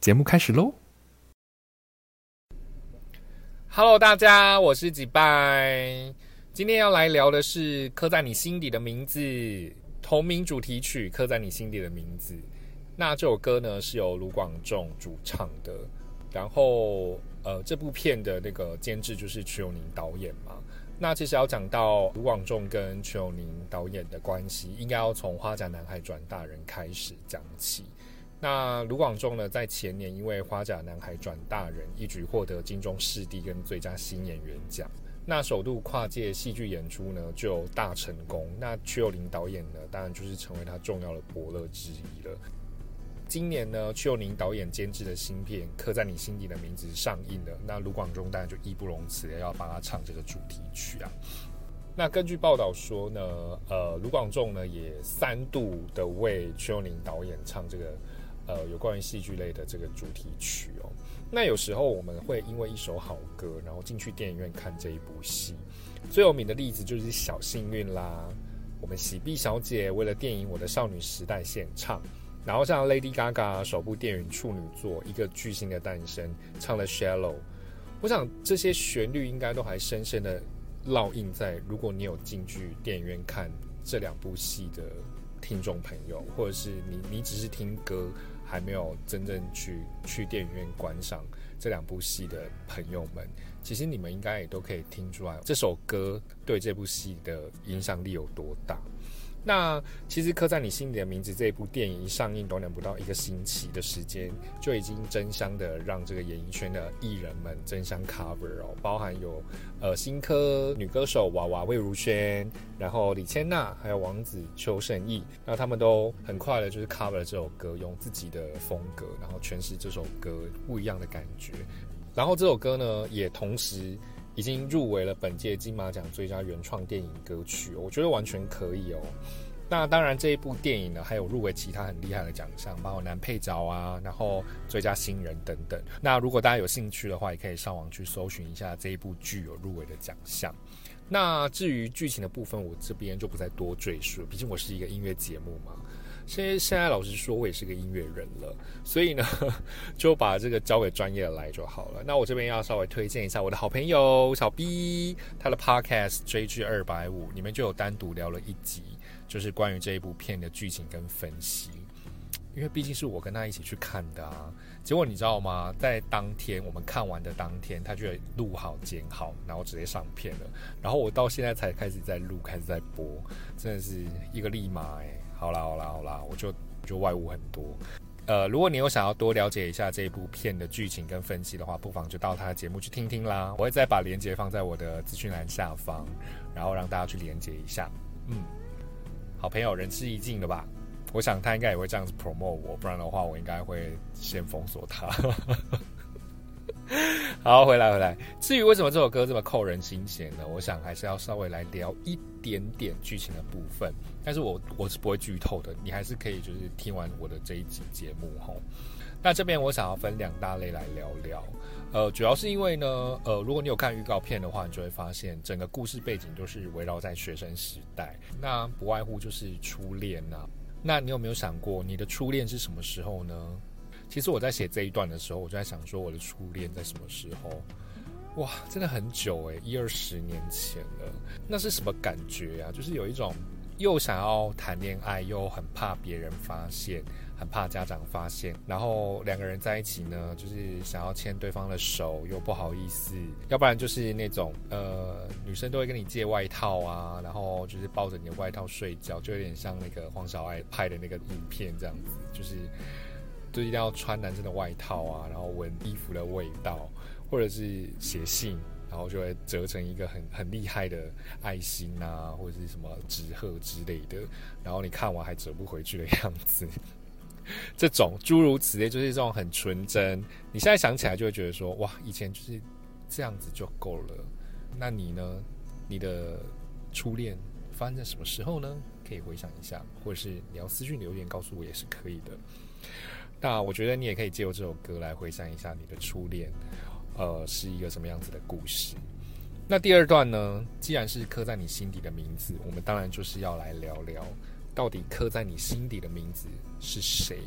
节目开始喽！Hello，大家，我是几拜。今天要来聊的是刻在你心底的名字同名主题曲《刻在你心底的名字》。那这首歌呢是由卢广仲主唱的，然后呃，这部片的那个监制就是曲友宁导演嘛。那其实要讲到卢广仲跟曲友宁导演的关系，应该要从《花甲男孩转大人》开始讲起。那卢广仲呢，在前年因为《花甲男孩转大人》一举获得金钟视帝跟最佳新演员奖，那首度跨界戏剧演出呢就大成功。那曲友林导演呢，当然就是成为他重要的伯乐之一了。今年呢，曲友宁导演监制的新片《刻在你心底的名字》上映了，那卢广仲当然就义不容辞的要帮他唱这个主题曲啊。那根据报道说呢，呃，卢广仲呢也三度的为曲友宁导演唱这个。呃，有关于戏剧类的这个主题曲哦，那有时候我们会因为一首好歌，然后进去电影院看这一部戏。最有名的例子就是《小幸运》啦，我们喜碧小姐为了电影《我的少女时代》献唱，然后像 Lady Gaga 首部电影处女作《一个巨星的诞生》唱了《Shallow》，我想这些旋律应该都还深深的烙印在如果你有进去电影院看这两部戏的听众朋友，或者是你你只是听歌。还没有真正去去电影院观赏这两部戏的朋友们，其实你们应该也都可以听出来，这首歌对这部戏的影响力有多大。那其实刻在你心里的名字这一部电影一上映，短短不到一个星期的时间，就已经争相的让这个演艺圈的艺人们争相 cover 哦，包含有呃新科女歌手娃娃魏如萱，然后李千娜，还有王子邱胜翊，那他们都很快的就是 cover 了这首歌，用自己的风格，然后诠释这首歌不一样的感觉。然后这首歌呢，也同时已经入围了本届金马奖最佳原创电影歌曲，我觉得完全可以哦。那当然，这一部电影呢，还有入围其他很厉害的奖项，包括男配角啊，然后最佳新人等等。那如果大家有兴趣的话，也可以上网去搜寻一下这一部剧有入围的奖项。那至于剧情的部分，我这边就不再多赘述，毕竟我是一个音乐节目嘛。现在现在老实说，我也是个音乐人了，所以呢，就把这个交给专业的来就好了。那我这边要稍微推荐一下我的好朋友小 B，他的 Podcast 追剧二百五，里面就有单独聊了一集。就是关于这一部片的剧情跟分析，因为毕竟是我跟他一起去看的啊。结果你知道吗？在当天我们看完的当天，他就录好剪好，然后直接上片了。然后我到现在才开始在录，开始在播，真的是一个立马哎。好啦好啦好啦，我就就外物很多。呃，如果你有想要多了解一下这一部片的剧情跟分析的话，不妨就到他的节目去听听啦。我会再把链接放在我的资讯栏下方，然后让大家去连接一下。嗯。好朋友仁至义尽了吧？我想他应该也会这样子 promote 我，不然的话我应该会先封锁他。好，回来回来。至于为什么这首歌这么扣人心弦呢？我想还是要稍微来聊一点点剧情的部分。但是我我是不会剧透的，你还是可以就是听完我的这一集节目吼。那这边我想要分两大类来聊聊。呃，主要是因为呢，呃，如果你有看预告片的话，你就会发现整个故事背景都是围绕在学生时代，那不外乎就是初恋呐。那你有没有想过，你的初恋是什么时候呢？其实我在写这一段的时候，我就在想说，我的初恋在什么时候？哇，真的很久诶，一二十年前了。那是什么感觉啊？就是有一种又想要谈恋爱，又很怕别人发现。很怕家长发现，然后两个人在一起呢，就是想要牵对方的手，又不好意思，要不然就是那种呃，女生都会跟你借外套啊，然后就是抱着你的外套睡觉，就有点像那个黄小爱拍的那个影片这样子，就是就一定要穿男生的外套啊，然后闻衣服的味道，或者是写信，然后就会折成一个很很厉害的爱心啊，或者是什么纸鹤之类的，然后你看完还折不回去的样子。这种诸如此类，就是这种很纯真。你现在想起来就会觉得说，哇，以前就是这样子就够了。那你呢？你的初恋发生在什么时候呢？可以回想一下，或者是你要私信留言告诉我也是可以的。那我觉得你也可以借由这首歌来回想一下你的初恋，呃，是一个什么样子的故事。那第二段呢？既然是刻在你心底的名字，我们当然就是要来聊聊，到底刻在你心底的名字是谁？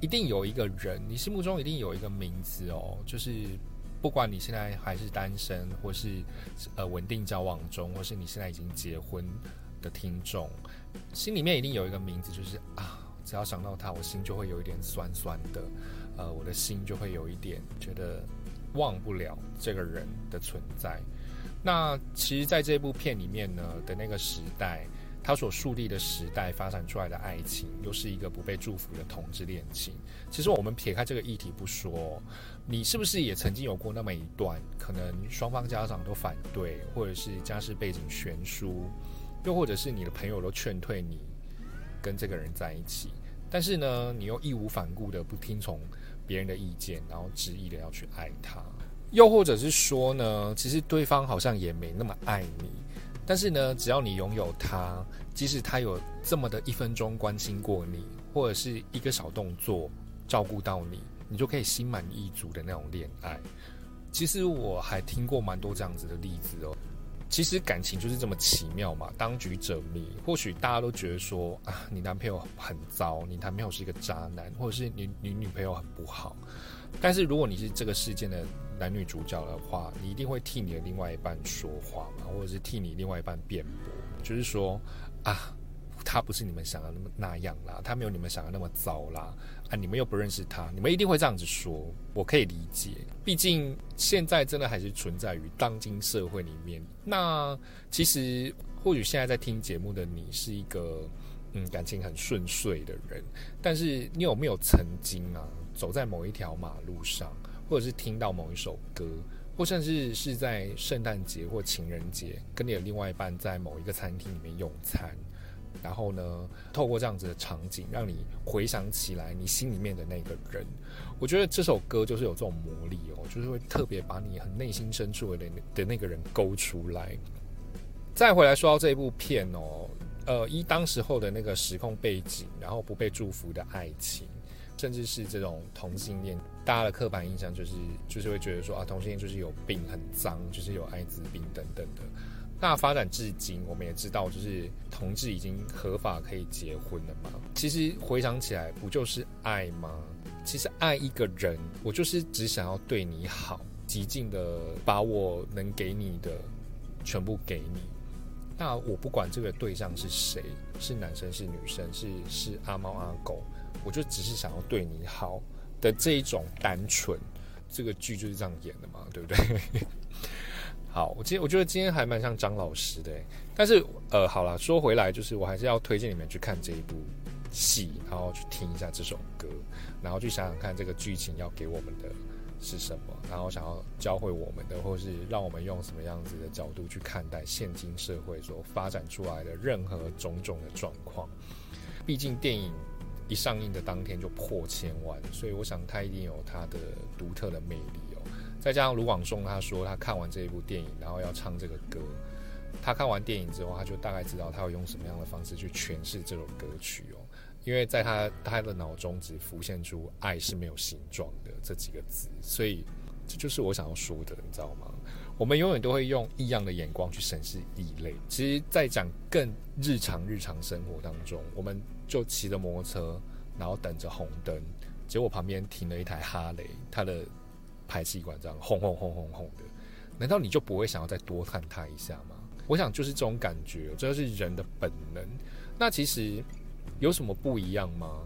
一定有一个人，你心目中一定有一个名字哦，就是。不管你现在还是单身，或是呃稳定交往中，或是你现在已经结婚的听众，心里面一定有一个名字，就是啊，只要想到他，我心就会有一点酸酸的，呃，我的心就会有一点觉得忘不了这个人的存在。那其实，在这部片里面呢的那个时代。他所树立的时代发展出来的爱情，又是一个不被祝福的同志恋情。其实我们撇开这个议题不说，你是不是也曾经有过那么一段，可能双方家长都反对，或者是家世背景悬殊，又或者是你的朋友都劝退你跟这个人在一起，但是呢，你又义无反顾的不听从别人的意见，然后执意的要去爱他，又或者是说呢，其实对方好像也没那么爱你。但是呢，只要你拥有他，即使他有这么的一分钟关心过你，或者是一个小动作照顾到你，你就可以心满意足的那种恋爱。其实我还听过蛮多这样子的例子哦。其实感情就是这么奇妙嘛，当局者迷。或许大家都觉得说啊，你男朋友很糟，你男朋友是一个渣男，或者是你你女朋友很不好。但是如果你是这个事件的男女主角的话，你一定会替你的另外一半说话嘛，或者是替你另外一半辩驳，就是说啊，他不是你们想的那么那样啦，他没有你们想的那么糟啦，啊，你们又不认识他，你们一定会这样子说，我可以理解，毕竟现在真的还是存在于当今社会里面。那其实或许现在在听节目的你是一个嗯感情很顺遂的人，但是你有没有曾经啊？走在某一条马路上，或者是听到某一首歌，或甚至是在圣诞节或情人节，跟你的另外一半在某一个餐厅里面用餐，然后呢，透过这样子的场景，让你回想起来你心里面的那个人。我觉得这首歌就是有这种魔力哦，就是会特别把你很内心深处的的那个人勾出来。再回来说到这一部片哦，呃，依当时候的那个时空背景，然后不被祝福的爱情。甚至是这种同性恋，大家的刻板印象就是就是会觉得说啊，同性恋就是有病、很脏，就是有艾滋病等等的。那发展至今，我们也知道，就是同志已经合法可以结婚了嘛。其实回想起来，不就是爱吗？其实爱一个人，我就是只想要对你好，极尽的把我能给你的全部给你。那我不管这个对象是谁，是男生是女生，是是阿猫阿狗。我就只是想要对你好的这一种单纯，这个剧就是这样演的嘛，对不对？好，我今我觉得今天还蛮像张老师的，但是呃，好了，说回来，就是我还是要推荐你们去看这一部戏，然后去听一下这首歌，然后去想想看这个剧情要给我们的是什么，然后想要教会我们的，或是让我们用什么样子的角度去看待现今社会所发展出来的任何种种的状况。毕竟电影。一上映的当天就破千万，所以我想它一定有它的独特的魅力。再加上卢广仲他说他看完这一部电影，然后要唱这个歌，他看完电影之后，他就大概知道他会用什么样的方式去诠释这首歌曲哦。因为在他他的脑中只浮现出“爱是没有形状的”这几个字，所以这就是我想要说的，你知道吗？我们永远都会用异样的眼光去审视异类。其实，在讲更日常日常生活当中，我们。就骑着摩托车，然后等着红灯，结果旁边停了一台哈雷，它的排气管这样轰轰轰轰轰的，难道你就不会想要再多看它一下吗？我想就是这种感觉，这是人的本能。那其实有什么不一样吗？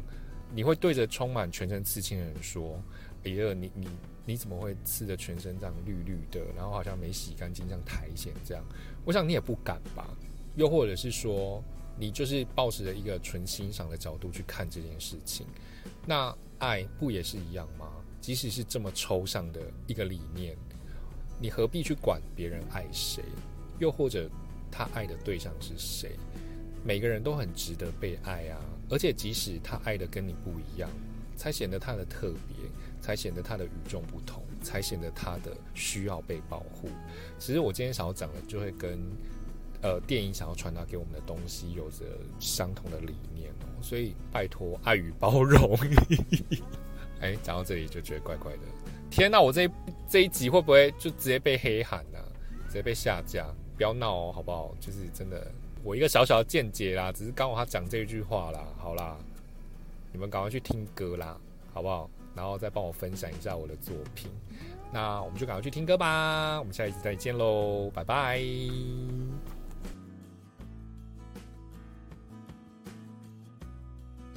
你会对着充满全身刺青的人说：“哎呀，你你你怎么会刺的全身这样绿绿的，然后好像没洗干净，像苔藓这样？”我想你也不敢吧。又或者是说。你就是抱着一个纯欣赏的角度去看这件事情，那爱不也是一样吗？即使是这么抽象的一个理念，你何必去管别人爱谁，又或者他爱的对象是谁？每个人都很值得被爱啊！而且即使他爱的跟你不一样，才显得他的特别，才显得他的与众不同，才显得他的需要被保护。其实我今天想要讲的，就会跟。呃电影想要传达给我们的东西有着相同的理念哦，所以拜托爱与包容。哎，讲到这里就觉得怪怪的。天哪，我这这一集会不会就直接被黑喊呢？直接被下架？不要闹哦，好不好？就是真的，我一个小小的见解啦，只是刚好他讲这句话啦。好啦，你们赶快去听歌啦，好不好？然后再帮我分享一下我的作品。那我们就赶快去听歌吧。我们下一次再见喽，拜拜。